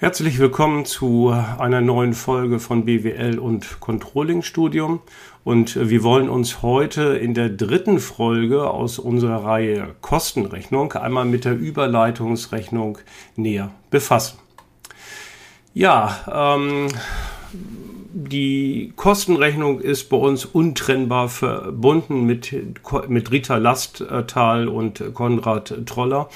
Herzlich willkommen zu einer neuen Folge von BWL und Controlling Studium. Und wir wollen uns heute in der dritten Folge aus unserer Reihe Kostenrechnung einmal mit der Überleitungsrechnung näher befassen. Ja, ähm, die Kostenrechnung ist bei uns untrennbar verbunden mit, mit Rita Lasttal und Konrad Troller.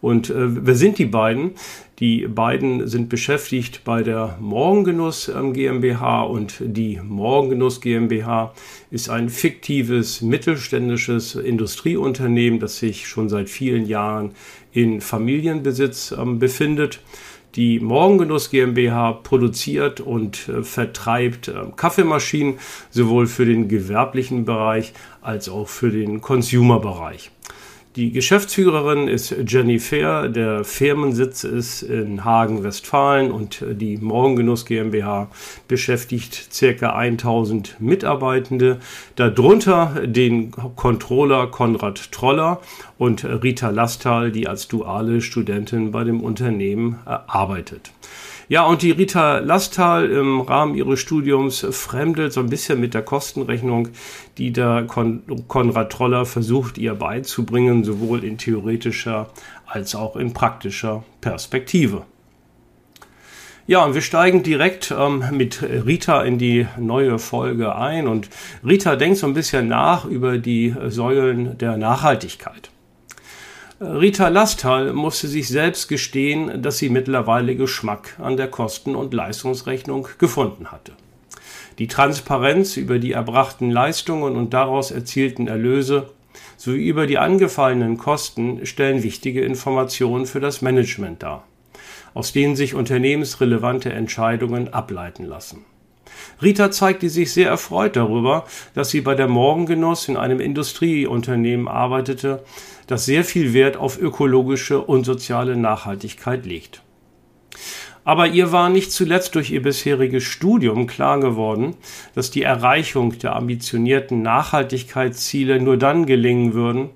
Und äh, wer sind die beiden? Die beiden sind beschäftigt bei der Morgengenuss ähm, GmbH und die Morgengenuss GmbH ist ein fiktives mittelständisches Industrieunternehmen, das sich schon seit vielen Jahren in Familienbesitz ähm, befindet. Die Morgengenuss GmbH produziert und äh, vertreibt äh, Kaffeemaschinen sowohl für den gewerblichen Bereich als auch für den Consumer-Bereich. Die Geschäftsführerin ist Jenny Fair, der Firmensitz ist in Hagen, Westfalen und die Morgengenuss GmbH beschäftigt circa 1000 Mitarbeitende, darunter den Controller Konrad Troller und Rita Lastal, die als duale Studentin bei dem Unternehmen arbeitet. Ja, und die Rita Lastal im Rahmen ihres Studiums fremdelt so ein bisschen mit der Kostenrechnung, die der Kon Konrad Troller versucht, ihr beizubringen, sowohl in theoretischer als auch in praktischer Perspektive. Ja, und wir steigen direkt ähm, mit Rita in die neue Folge ein. Und Rita denkt so ein bisschen nach über die Säulen der Nachhaltigkeit. Rita Lastal musste sich selbst gestehen, dass sie mittlerweile Geschmack an der Kosten- und Leistungsrechnung gefunden hatte. Die Transparenz über die erbrachten Leistungen und daraus erzielten Erlöse sowie über die angefallenen Kosten stellen wichtige Informationen für das Management dar, aus denen sich unternehmensrelevante Entscheidungen ableiten lassen. Rita zeigte sich sehr erfreut darüber, dass sie bei der Morgengenuss in einem Industrieunternehmen arbeitete, das sehr viel Wert auf ökologische und soziale Nachhaltigkeit legt. Aber ihr war nicht zuletzt durch ihr bisheriges Studium klar geworden, dass die Erreichung der ambitionierten Nachhaltigkeitsziele nur dann gelingen würden,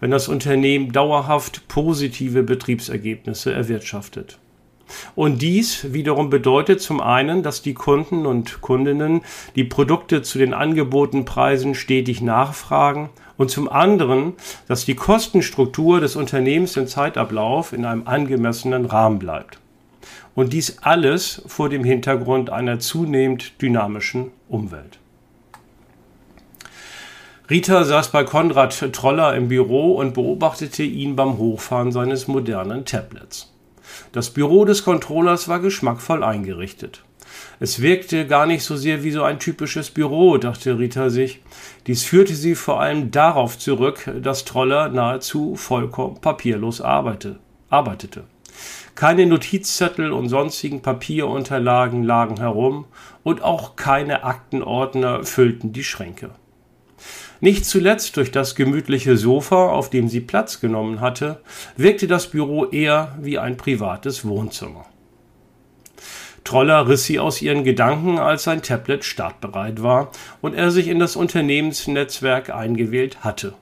wenn das Unternehmen dauerhaft positive Betriebsergebnisse erwirtschaftet. Und dies wiederum bedeutet zum einen, dass die Kunden und Kundinnen die Produkte zu den angebotenen Preisen stetig nachfragen und zum anderen, dass die Kostenstruktur des Unternehmens im Zeitablauf in einem angemessenen Rahmen bleibt. Und dies alles vor dem Hintergrund einer zunehmend dynamischen Umwelt. Rita saß bei Konrad Troller im Büro und beobachtete ihn beim Hochfahren seines modernen Tablets. Das Büro des Controllers war geschmackvoll eingerichtet. Es wirkte gar nicht so sehr wie so ein typisches Büro, dachte Rita sich. Dies führte sie vor allem darauf zurück, dass Troller nahezu vollkommen papierlos arbeitete. Keine Notizzettel und sonstigen Papierunterlagen lagen herum und auch keine Aktenordner füllten die Schränke. Nicht zuletzt durch das gemütliche Sofa, auf dem sie Platz genommen hatte, wirkte das Büro eher wie ein privates Wohnzimmer. Troller riss sie aus ihren Gedanken, als sein Tablet startbereit war und er sich in das Unternehmensnetzwerk eingewählt hatte.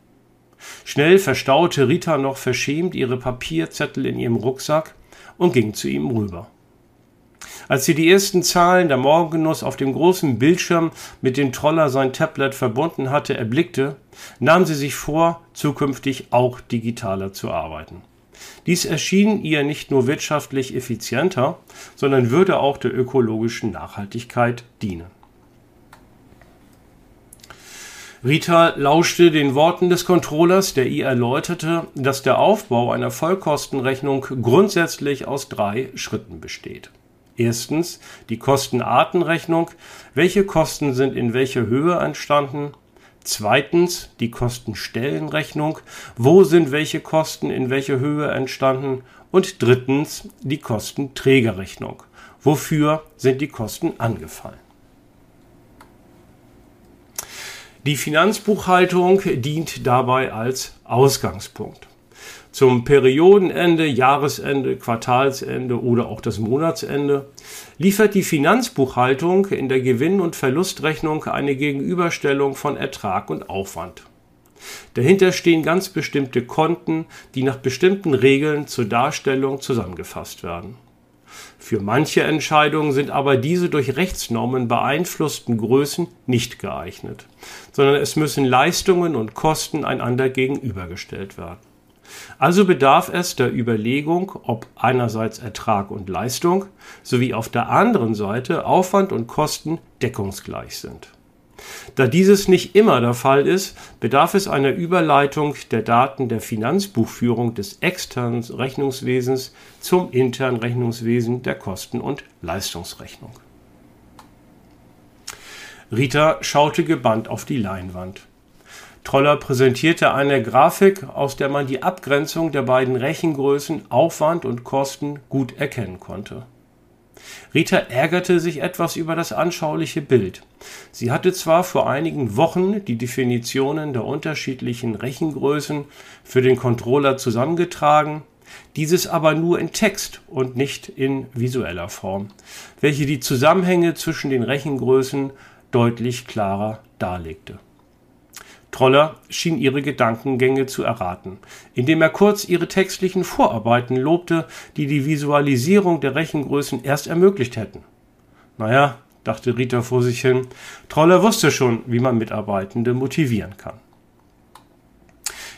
Schnell verstaute Rita noch verschämt ihre Papierzettel in ihrem Rucksack und ging zu ihm rüber. Als sie die ersten Zahlen der Morgengenuss auf dem großen Bildschirm mit dem Troller sein Tablet verbunden hatte, erblickte, nahm sie sich vor, zukünftig auch digitaler zu arbeiten. Dies erschien ihr nicht nur wirtschaftlich effizienter, sondern würde auch der ökologischen Nachhaltigkeit dienen. Rita lauschte den Worten des Controllers, der ihr erläuterte, dass der Aufbau einer Vollkostenrechnung grundsätzlich aus drei Schritten besteht. Erstens die Kostenartenrechnung. Welche Kosten sind in welcher Höhe entstanden? Zweitens die Kostenstellenrechnung. Wo sind welche Kosten in welcher Höhe entstanden? Und drittens die Kostenträgerrechnung. Wofür sind die Kosten angefallen? Die Finanzbuchhaltung dient dabei als Ausgangspunkt zum Periodenende, Jahresende, Quartalsende oder auch das Monatsende liefert die Finanzbuchhaltung in der Gewinn- und Verlustrechnung eine Gegenüberstellung von Ertrag und Aufwand. Dahinter stehen ganz bestimmte Konten, die nach bestimmten Regeln zur Darstellung zusammengefasst werden. Für manche Entscheidungen sind aber diese durch Rechtsnormen beeinflussten Größen nicht geeignet, sondern es müssen Leistungen und Kosten einander gegenübergestellt werden. Also bedarf es der Überlegung, ob einerseits Ertrag und Leistung sowie auf der anderen Seite Aufwand und Kosten deckungsgleich sind. Da dieses nicht immer der Fall ist, bedarf es einer Überleitung der Daten der Finanzbuchführung des externen Rechnungswesens zum internen Rechnungswesen der Kosten- und Leistungsrechnung. Rita schaute gebannt auf die Leinwand. Troller präsentierte eine Grafik, aus der man die Abgrenzung der beiden Rechengrößen Aufwand und Kosten gut erkennen konnte. Rita ärgerte sich etwas über das anschauliche Bild. Sie hatte zwar vor einigen Wochen die Definitionen der unterschiedlichen Rechengrößen für den Controller zusammengetragen, dieses aber nur in Text und nicht in visueller Form, welche die Zusammenhänge zwischen den Rechengrößen deutlich klarer darlegte. Troller schien ihre Gedankengänge zu erraten, indem er kurz ihre textlichen Vorarbeiten lobte, die die Visualisierung der Rechengrößen erst ermöglicht hätten. Naja, dachte Rita vor sich hin, Troller wusste schon, wie man Mitarbeitende motivieren kann.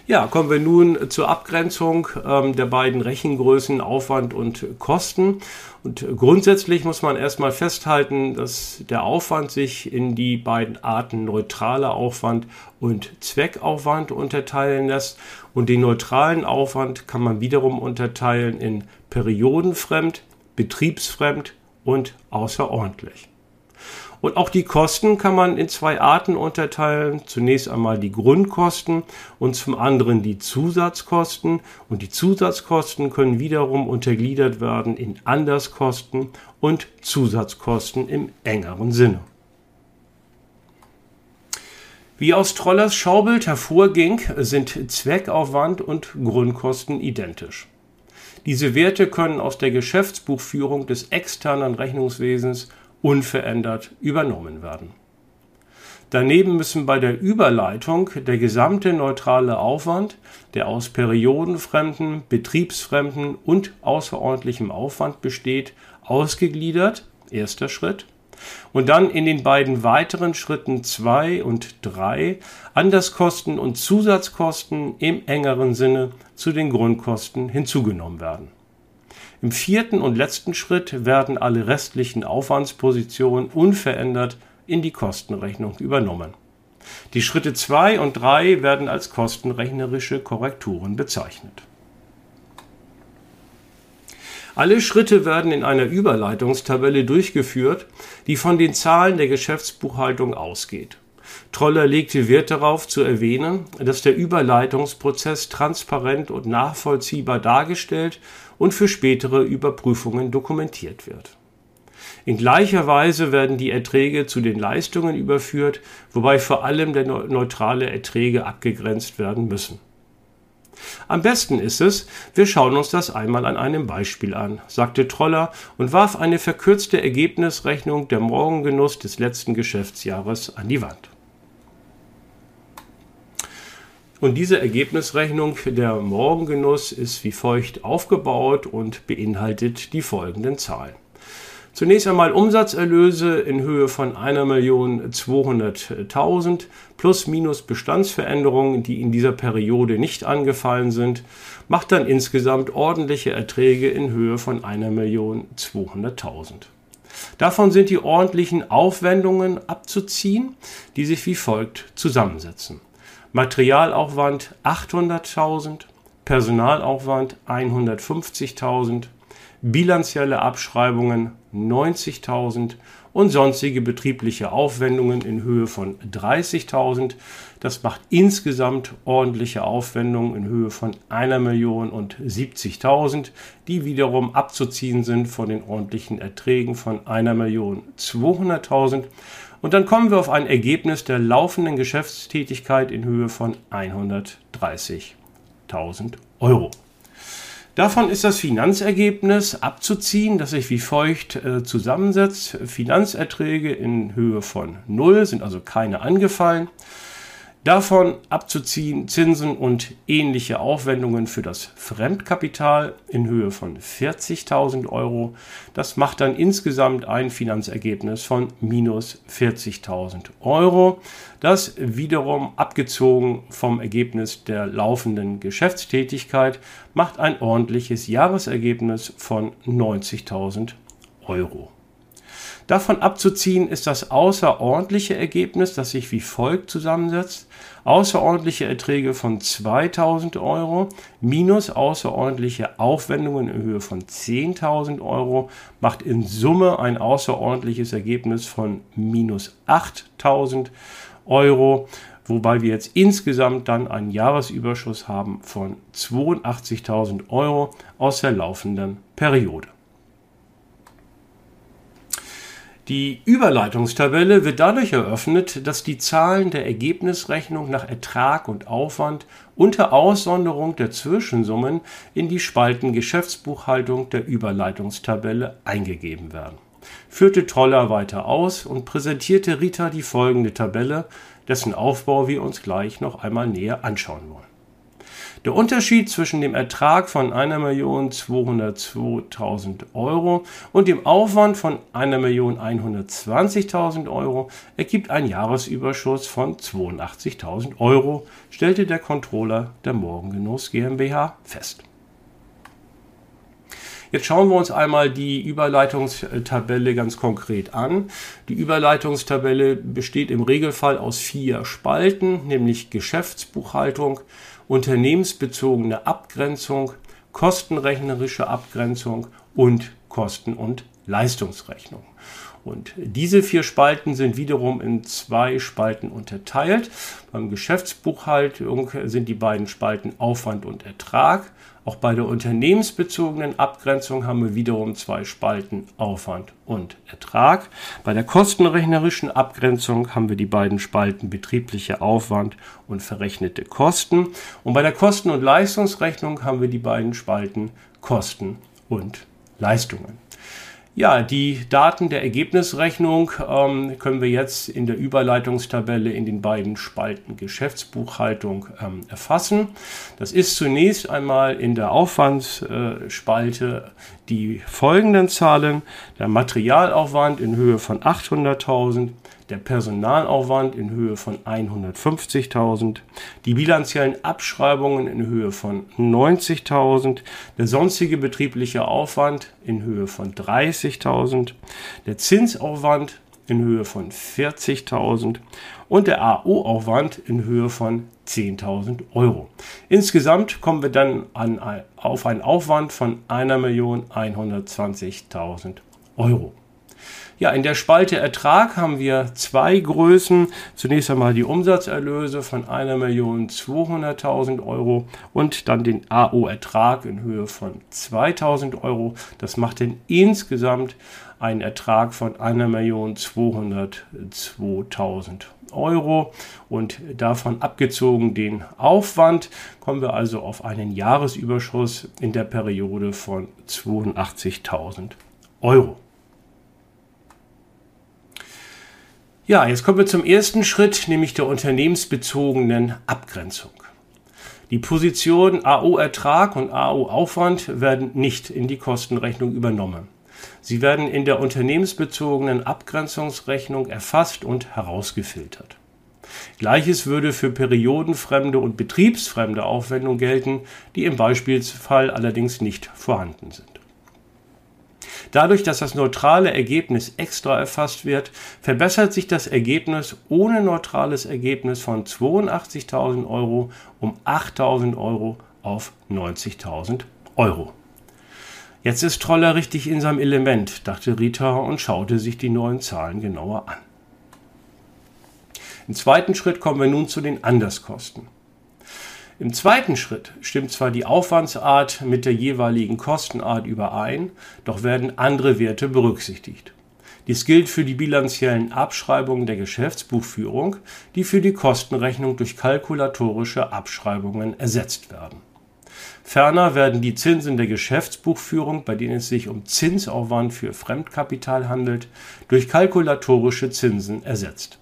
Ja, kommen wir nun zur Abgrenzung ähm, der beiden Rechengrößen Aufwand und Kosten. Und grundsätzlich muss man erstmal festhalten, dass der Aufwand sich in die beiden Arten neutraler Aufwand und Zweckaufwand unterteilen lässt. Und den neutralen Aufwand kann man wiederum unterteilen in periodenfremd, betriebsfremd und außerordentlich. Und auch die Kosten kann man in zwei Arten unterteilen. Zunächst einmal die Grundkosten und zum anderen die Zusatzkosten. Und die Zusatzkosten können wiederum untergliedert werden in Anderskosten und Zusatzkosten im engeren Sinne. Wie aus Trollers Schaubild hervorging, sind Zweckaufwand und Grundkosten identisch. Diese Werte können aus der Geschäftsbuchführung des externen Rechnungswesens unverändert übernommen werden. Daneben müssen bei der Überleitung der gesamte neutrale Aufwand, der aus periodenfremden, betriebsfremden und außerordentlichem Aufwand besteht, ausgegliedert, erster Schritt, und dann in den beiden weiteren Schritten 2 und 3 Anderskosten und Zusatzkosten im engeren Sinne zu den Grundkosten hinzugenommen werden. Im vierten und letzten Schritt werden alle restlichen Aufwandspositionen unverändert in die Kostenrechnung übernommen. Die Schritte 2 und 3 werden als kostenrechnerische Korrekturen bezeichnet. Alle Schritte werden in einer Überleitungstabelle durchgeführt, die von den Zahlen der Geschäftsbuchhaltung ausgeht. Troller legte Wert darauf zu erwähnen, dass der Überleitungsprozess transparent und nachvollziehbar dargestellt und für spätere Überprüfungen dokumentiert wird. In gleicher Weise werden die Erträge zu den Leistungen überführt, wobei vor allem der neutrale Erträge abgegrenzt werden müssen. Am besten ist es, wir schauen uns das einmal an einem Beispiel an, sagte Troller und warf eine verkürzte Ergebnisrechnung der Morgengenuss des letzten Geschäftsjahres an die Wand. Und diese Ergebnisrechnung der Morgengenuss ist wie folgt aufgebaut und beinhaltet die folgenden Zahlen. Zunächst einmal Umsatzerlöse in Höhe von 1.200.000 plus minus Bestandsveränderungen, die in dieser Periode nicht angefallen sind, macht dann insgesamt ordentliche Erträge in Höhe von 1.200.000. Davon sind die ordentlichen Aufwendungen abzuziehen, die sich wie folgt zusammensetzen. Materialaufwand 800.000, Personalaufwand 150.000, bilanzielle Abschreibungen 90.000 und sonstige betriebliche Aufwendungen in Höhe von 30.000. Das macht insgesamt ordentliche Aufwendungen in Höhe von 1.070.000, die wiederum abzuziehen sind von den ordentlichen Erträgen von 1.200.000 und dann kommen wir auf ein Ergebnis der laufenden Geschäftstätigkeit in Höhe von 130.000 Euro. Davon ist das Finanzergebnis abzuziehen, das sich wie folgt äh, zusammensetzt. Finanzerträge in Höhe von 0 sind also keine angefallen. Davon abzuziehen Zinsen und ähnliche Aufwendungen für das Fremdkapital in Höhe von 40.000 Euro. Das macht dann insgesamt ein Finanzergebnis von minus 40.000 Euro. Das wiederum abgezogen vom Ergebnis der laufenden Geschäftstätigkeit macht ein ordentliches Jahresergebnis von 90.000 Euro. Davon abzuziehen ist das außerordentliche Ergebnis, das sich wie folgt zusammensetzt. Außerordentliche Erträge von 2000 Euro minus außerordentliche Aufwendungen in Höhe von 10.000 Euro macht in Summe ein außerordentliches Ergebnis von minus 8000 Euro wobei wir jetzt insgesamt dann einen Jahresüberschuss haben von 82.000 Euro aus der laufenden Periode. Die Überleitungstabelle wird dadurch eröffnet, dass die Zahlen der Ergebnisrechnung nach Ertrag und Aufwand unter Aussonderung der Zwischensummen in die Spalten Geschäftsbuchhaltung der Überleitungstabelle eingegeben werden. Führte Toller weiter aus und präsentierte Rita die folgende Tabelle, dessen Aufbau wir uns gleich noch einmal näher anschauen wollen. Der Unterschied zwischen dem Ertrag von 1.202.000 Euro und dem Aufwand von 1.120.000 Euro ergibt einen Jahresüberschuss von 82.000 Euro, stellte der Controller der Morgengenuss GmbH fest. Jetzt schauen wir uns einmal die Überleitungstabelle ganz konkret an. Die Überleitungstabelle besteht im Regelfall aus vier Spalten, nämlich Geschäftsbuchhaltung, unternehmensbezogene Abgrenzung, kostenrechnerische Abgrenzung und Kosten- und Leistungsrechnung. Und diese vier Spalten sind wiederum in zwei Spalten unterteilt. Beim Geschäftsbuchhaltung sind die beiden Spalten Aufwand und Ertrag. Auch bei der unternehmensbezogenen Abgrenzung haben wir wiederum zwei Spalten Aufwand und Ertrag. Bei der kostenrechnerischen Abgrenzung haben wir die beiden Spalten betrieblicher Aufwand und verrechnete Kosten. Und bei der Kosten- und Leistungsrechnung haben wir die beiden Spalten Kosten und Leistungen. Ja, die Daten der Ergebnisrechnung ähm, können wir jetzt in der Überleitungstabelle in den beiden Spalten Geschäftsbuchhaltung ähm, erfassen. Das ist zunächst einmal in der Aufwandsspalte die folgenden Zahlen. Der Materialaufwand in Höhe von 800.000, der Personalaufwand in Höhe von 150.000, die bilanziellen Abschreibungen in Höhe von 90.000, der sonstige betriebliche Aufwand in Höhe von 30.000, der Zinsaufwand in Höhe von 40.000 und der AO-Aufwand in Höhe von 10.000 Euro. Insgesamt kommen wir dann an, auf einen Aufwand von 1.120.000 Euro. Ja, in der Spalte Ertrag haben wir zwei Größen. Zunächst einmal die Umsatzerlöse von 1.200.000 Euro und dann den AO-Ertrag in Höhe von 2.000 Euro. Das macht dann insgesamt einen Ertrag von 1.202.000 Euro und davon abgezogen den Aufwand kommen wir also auf einen Jahresüberschuss in der Periode von 82.000 Euro. Ja, jetzt kommen wir zum ersten Schritt, nämlich der unternehmensbezogenen Abgrenzung. Die Positionen AO-Ertrag und AO-Aufwand werden nicht in die Kostenrechnung übernommen. Sie werden in der unternehmensbezogenen Abgrenzungsrechnung erfasst und herausgefiltert. Gleiches würde für periodenfremde und betriebsfremde Aufwendungen gelten, die im Beispielsfall allerdings nicht vorhanden sind. Dadurch, dass das neutrale Ergebnis extra erfasst wird, verbessert sich das Ergebnis ohne neutrales Ergebnis von 82.000 Euro um 8.000 Euro auf 90.000 Euro. Jetzt ist Troller richtig in seinem Element, dachte Rita und schaute sich die neuen Zahlen genauer an. Im zweiten Schritt kommen wir nun zu den Anderskosten. Im zweiten Schritt stimmt zwar die Aufwandsart mit der jeweiligen Kostenart überein, doch werden andere Werte berücksichtigt. Dies gilt für die bilanziellen Abschreibungen der Geschäftsbuchführung, die für die Kostenrechnung durch kalkulatorische Abschreibungen ersetzt werden. Ferner werden die Zinsen der Geschäftsbuchführung, bei denen es sich um Zinsaufwand für Fremdkapital handelt, durch kalkulatorische Zinsen ersetzt.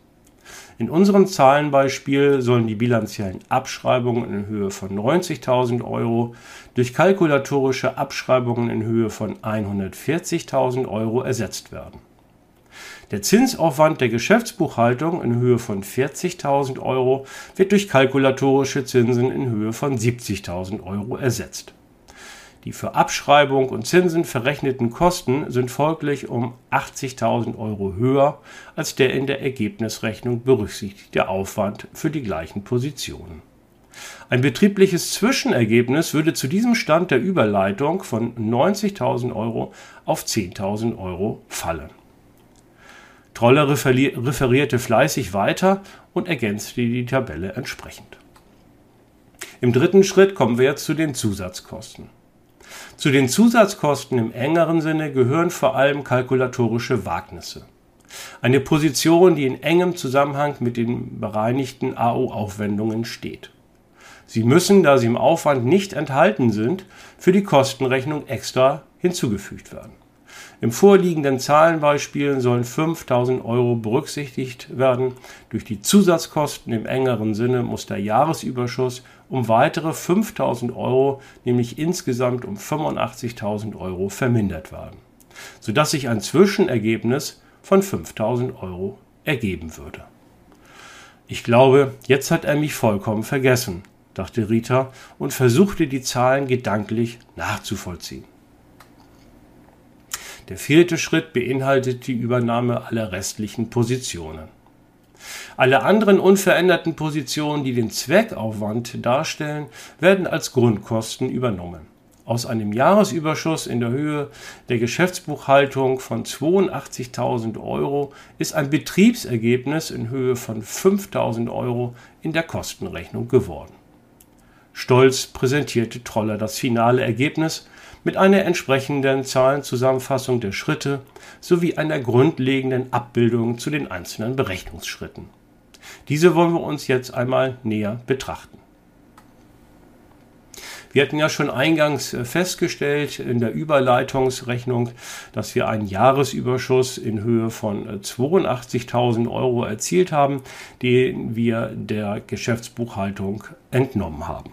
In unserem Zahlenbeispiel sollen die bilanziellen Abschreibungen in Höhe von 90.000 Euro durch kalkulatorische Abschreibungen in Höhe von 140.000 Euro ersetzt werden. Der Zinsaufwand der Geschäftsbuchhaltung in Höhe von 40.000 Euro wird durch kalkulatorische Zinsen in Höhe von 70.000 Euro ersetzt. Die für Abschreibung und Zinsen verrechneten Kosten sind folglich um 80.000 Euro höher als der in der Ergebnisrechnung berücksichtigte Aufwand für die gleichen Positionen. Ein betriebliches Zwischenergebnis würde zu diesem Stand der Überleitung von 90.000 Euro auf 10.000 Euro fallen. Troller referierte fleißig weiter und ergänzte die Tabelle entsprechend. Im dritten Schritt kommen wir jetzt zu den Zusatzkosten. Zu den Zusatzkosten im engeren Sinne gehören vor allem kalkulatorische Wagnisse. Eine Position, die in engem Zusammenhang mit den bereinigten AO-Aufwendungen steht. Sie müssen, da sie im Aufwand nicht enthalten sind, für die Kostenrechnung extra hinzugefügt werden. Im vorliegenden Zahlenbeispiel sollen 5000 Euro berücksichtigt werden. Durch die Zusatzkosten im engeren Sinne muss der Jahresüberschuss um weitere 5000 Euro, nämlich insgesamt um 85.000 Euro vermindert werden, sodass sich ein Zwischenergebnis von 5000 Euro ergeben würde. Ich glaube, jetzt hat er mich vollkommen vergessen, dachte Rita und versuchte die Zahlen gedanklich nachzuvollziehen. Der vierte Schritt beinhaltet die Übernahme aller restlichen Positionen. Alle anderen unveränderten Positionen, die den Zweckaufwand darstellen, werden als Grundkosten übernommen. Aus einem Jahresüberschuss in der Höhe der Geschäftsbuchhaltung von 82.000 Euro ist ein Betriebsergebnis in Höhe von 5.000 Euro in der Kostenrechnung geworden. Stolz präsentierte Troller das finale Ergebnis mit einer entsprechenden Zahlenzusammenfassung der Schritte sowie einer grundlegenden Abbildung zu den einzelnen Berechnungsschritten. Diese wollen wir uns jetzt einmal näher betrachten. Wir hatten ja schon eingangs äh, festgestellt in der Überleitungsrechnung, dass wir einen Jahresüberschuss in Höhe von 82.000 äh, Euro erzielt haben, den wir der Geschäftsbuchhaltung entnommen haben.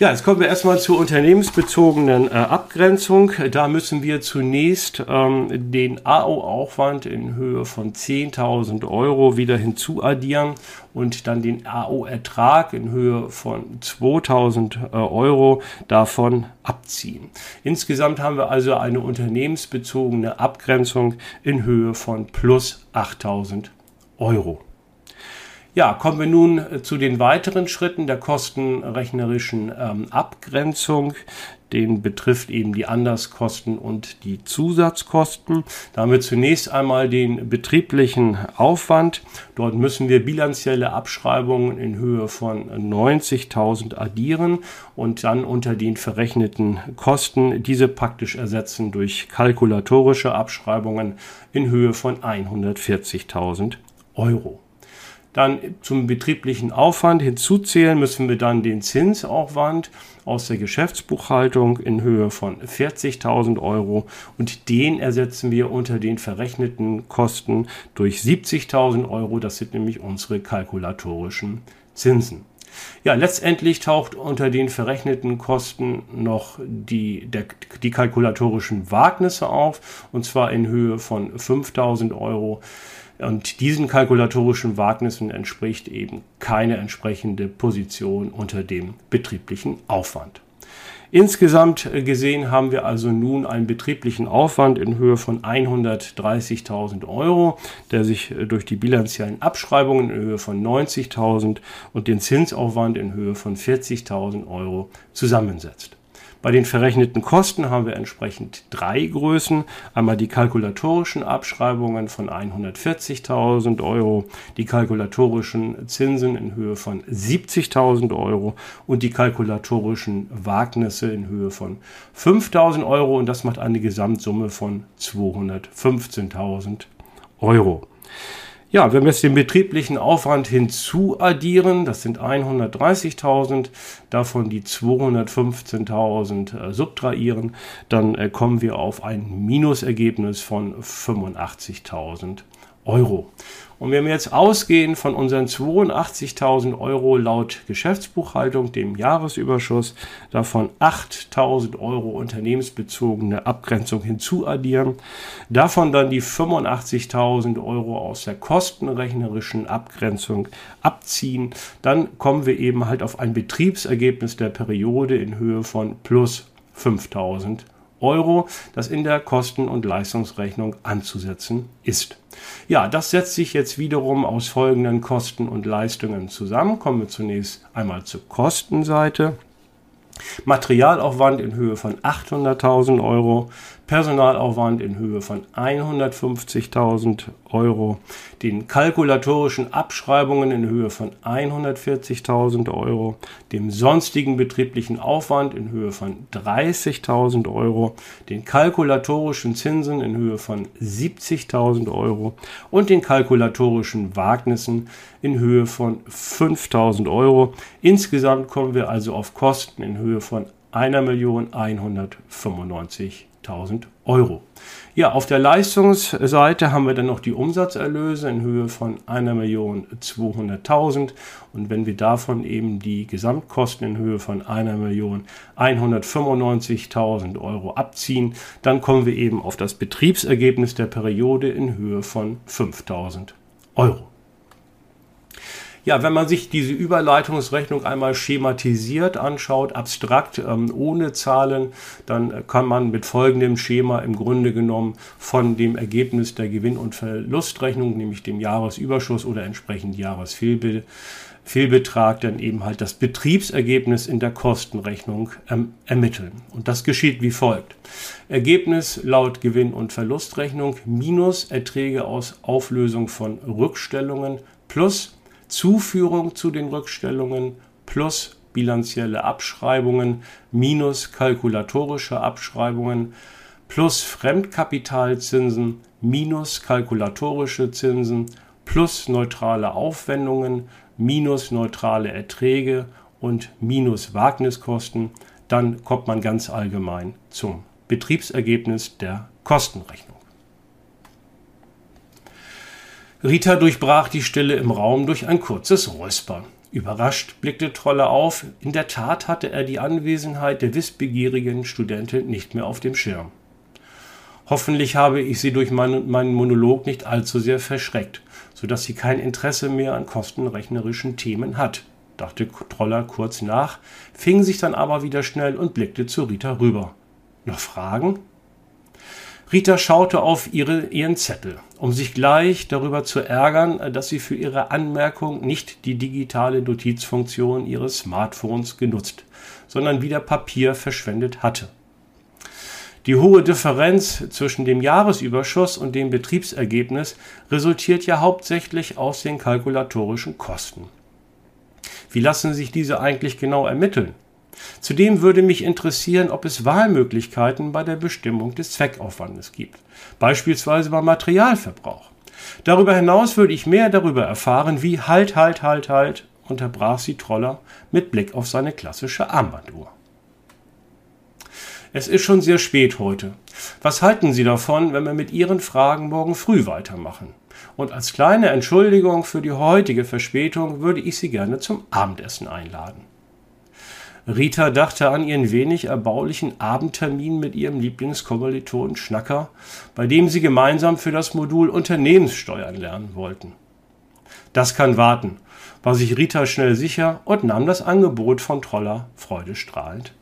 Ja, jetzt kommen wir erstmal zur unternehmensbezogenen äh, Abgrenzung. Da müssen wir zunächst ähm, den AO-Aufwand in Höhe von 10.000 Euro wieder hinzuaddieren und dann den AO-Ertrag in Höhe von 2.000 äh, Euro davon abziehen. Insgesamt haben wir also eine unternehmensbezogene Abgrenzung in Höhe von plus 8.000 Euro. Ja, kommen wir nun äh, zu den weiteren Schritten der kostenrechnerischen ähm, Abgrenzung. Den betrifft eben die Anderskosten und die Zusatzkosten. Da haben wir zunächst einmal den betrieblichen Aufwand. Dort müssen wir bilanzielle Abschreibungen in Höhe von 90.000 addieren und dann unter den verrechneten Kosten diese praktisch ersetzen durch kalkulatorische Abschreibungen in Höhe von 140.000 Euro. Dann zum betrieblichen Aufwand hinzuzählen müssen wir dann den Zinsaufwand aus der Geschäftsbuchhaltung in Höhe von 40.000 Euro und den ersetzen wir unter den verrechneten Kosten durch 70.000 Euro. Das sind nämlich unsere kalkulatorischen Zinsen. Ja, letztendlich taucht unter den verrechneten Kosten noch die, der, die kalkulatorischen Wagnisse auf, und zwar in Höhe von 5000 Euro. Und diesen kalkulatorischen Wagnissen entspricht eben keine entsprechende Position unter dem betrieblichen Aufwand. Insgesamt gesehen haben wir also nun einen betrieblichen Aufwand in Höhe von 130.000 Euro, der sich durch die bilanziellen Abschreibungen in Höhe von 90.000 und den Zinsaufwand in Höhe von 40.000 Euro zusammensetzt. Bei den verrechneten Kosten haben wir entsprechend drei Größen. Einmal die kalkulatorischen Abschreibungen von 140.000 Euro, die kalkulatorischen Zinsen in Höhe von 70.000 Euro und die kalkulatorischen Wagnisse in Höhe von 5.000 Euro. Und das macht eine Gesamtsumme von 215.000 Euro. Ja, wenn wir jetzt den betrieblichen Aufwand hinzuaddieren, das sind 130.000, davon die 215.000 äh, subtrahieren, dann äh, kommen wir auf ein Minusergebnis von 85.000 Euro. Und wenn wir jetzt ausgehen von unseren 82.000 Euro laut Geschäftsbuchhaltung, dem Jahresüberschuss, davon 8.000 Euro unternehmensbezogene Abgrenzung hinzuaddieren, davon dann die 85.000 Euro aus der kostenrechnerischen Abgrenzung abziehen, dann kommen wir eben halt auf ein Betriebsergebnis der Periode in Höhe von plus 5.000 Euro, das in der Kosten- und Leistungsrechnung anzusetzen ist. Ja, das setzt sich jetzt wiederum aus folgenden Kosten und Leistungen zusammen. Kommen wir zunächst einmal zur Kostenseite. Materialaufwand in Höhe von 800.000 Euro, Personalaufwand in Höhe von 150.000 Euro, den kalkulatorischen Abschreibungen in Höhe von 140.000 Euro, dem sonstigen betrieblichen Aufwand in Höhe von 30.000 Euro, den kalkulatorischen Zinsen in Höhe von 70.000 Euro. Und den kalkulatorischen Wagnissen in Höhe von 5.000 Euro. Insgesamt kommen wir also auf Kosten in Höhe von 1.195.000 1000 Euro. Ja, auf der Leistungsseite haben wir dann noch die Umsatzerlöse in Höhe von 1.200.000 und wenn wir davon eben die Gesamtkosten in Höhe von 1.195.000 Euro abziehen, dann kommen wir eben auf das Betriebsergebnis der Periode in Höhe von 5.000 Euro. Ja, wenn man sich diese Überleitungsrechnung einmal schematisiert anschaut, abstrakt, ähm, ohne Zahlen, dann kann man mit folgendem Schema im Grunde genommen von dem Ergebnis der Gewinn- und Verlustrechnung, nämlich dem Jahresüberschuss oder entsprechend Jahresfehlbild, Fehlbetrag dann eben halt das Betriebsergebnis in der Kostenrechnung ähm, ermitteln. Und das geschieht wie folgt. Ergebnis laut Gewinn- und Verlustrechnung minus Erträge aus Auflösung von Rückstellungen plus Zuführung zu den Rückstellungen plus bilanzielle Abschreibungen minus kalkulatorische Abschreibungen plus Fremdkapitalzinsen minus kalkulatorische Zinsen plus neutrale Aufwendungen minus neutrale Erträge und minus Wagniskosten, dann kommt man ganz allgemein zum Betriebsergebnis der Kostenrechnung. Rita durchbrach die Stille im Raum durch ein kurzes Räuspern. Überrascht blickte Trolle auf. In der Tat hatte er die Anwesenheit der wissbegierigen Studentin nicht mehr auf dem Schirm. Hoffentlich habe ich sie durch meinen, meinen Monolog nicht allzu sehr verschreckt, so dass sie kein Interesse mehr an kostenrechnerischen Themen hat, dachte Troller kurz nach, fing sich dann aber wieder schnell und blickte zu Rita rüber. Noch Fragen? Rita schaute auf ihre, ihren Zettel, um sich gleich darüber zu ärgern, dass sie für ihre Anmerkung nicht die digitale Notizfunktion ihres Smartphones genutzt, sondern wieder Papier verschwendet hatte. Die hohe Differenz zwischen dem Jahresüberschuss und dem Betriebsergebnis resultiert ja hauptsächlich aus den kalkulatorischen Kosten. Wie lassen sich diese eigentlich genau ermitteln? Zudem würde mich interessieren, ob es Wahlmöglichkeiten bei der Bestimmung des Zweckaufwandes gibt, beispielsweise beim Materialverbrauch. Darüber hinaus würde ich mehr darüber erfahren, wie halt, halt, halt, halt, unterbrach sie Troller mit Blick auf seine klassische Armbanduhr. Es ist schon sehr spät heute. Was halten Sie davon, wenn wir mit Ihren Fragen morgen früh weitermachen? Und als kleine Entschuldigung für die heutige Verspätung würde ich Sie gerne zum Abendessen einladen. Rita dachte an ihren wenig erbaulichen Abendtermin mit ihrem Lieblingskommilitonen Schnacker, bei dem sie gemeinsam für das Modul Unternehmenssteuern lernen wollten. Das kann warten, war sich Rita schnell sicher und nahm das Angebot von Troller freudestrahlend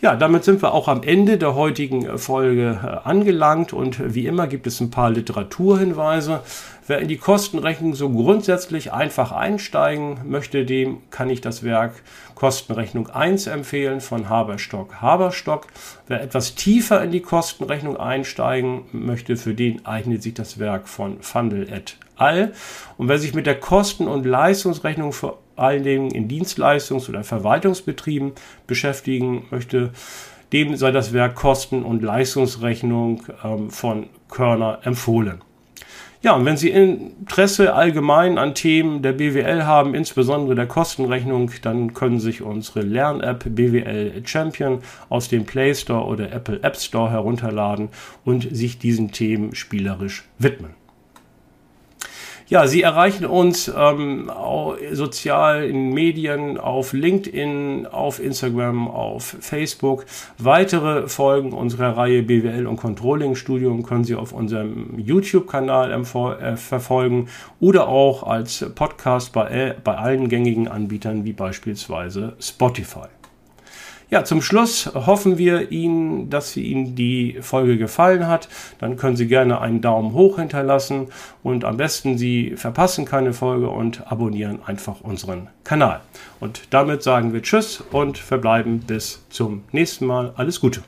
ja, damit sind wir auch am Ende der heutigen äh, Folge äh, angelangt und wie immer gibt es ein paar Literaturhinweise. Wer in die Kostenrechnung so grundsätzlich einfach einsteigen möchte, dem kann ich das Werk Kostenrechnung 1 empfehlen von Haberstock Haberstock. Wer etwas tiefer in die Kostenrechnung einsteigen möchte, für den eignet sich das Werk von Fundel et al. Und wer sich mit der Kosten- und Leistungsrechnung vor allen Dingen in Dienstleistungs- oder Verwaltungsbetrieben beschäftigen möchte, dem sei das Werk Kosten- und Leistungsrechnung ähm, von Körner empfohlen. Ja, und wenn Sie Interesse allgemein an Themen der BWL haben, insbesondere der Kostenrechnung, dann können sich unsere Lern-App BWL Champion aus dem Play Store oder Apple App Store herunterladen und sich diesen Themen spielerisch widmen. Ja, Sie erreichen uns ähm, sozial in Medien, auf LinkedIn, auf Instagram, auf Facebook. Weitere Folgen unserer Reihe BWL und Controlling Studium können Sie auf unserem YouTube-Kanal äh, verfolgen oder auch als Podcast bei, äh, bei allen gängigen Anbietern wie beispielsweise Spotify. Ja, zum Schluss hoffen wir Ihnen, dass Ihnen die Folge gefallen hat. Dann können Sie gerne einen Daumen hoch hinterlassen und am besten Sie verpassen keine Folge und abonnieren einfach unseren Kanal. Und damit sagen wir Tschüss und verbleiben bis zum nächsten Mal. Alles Gute.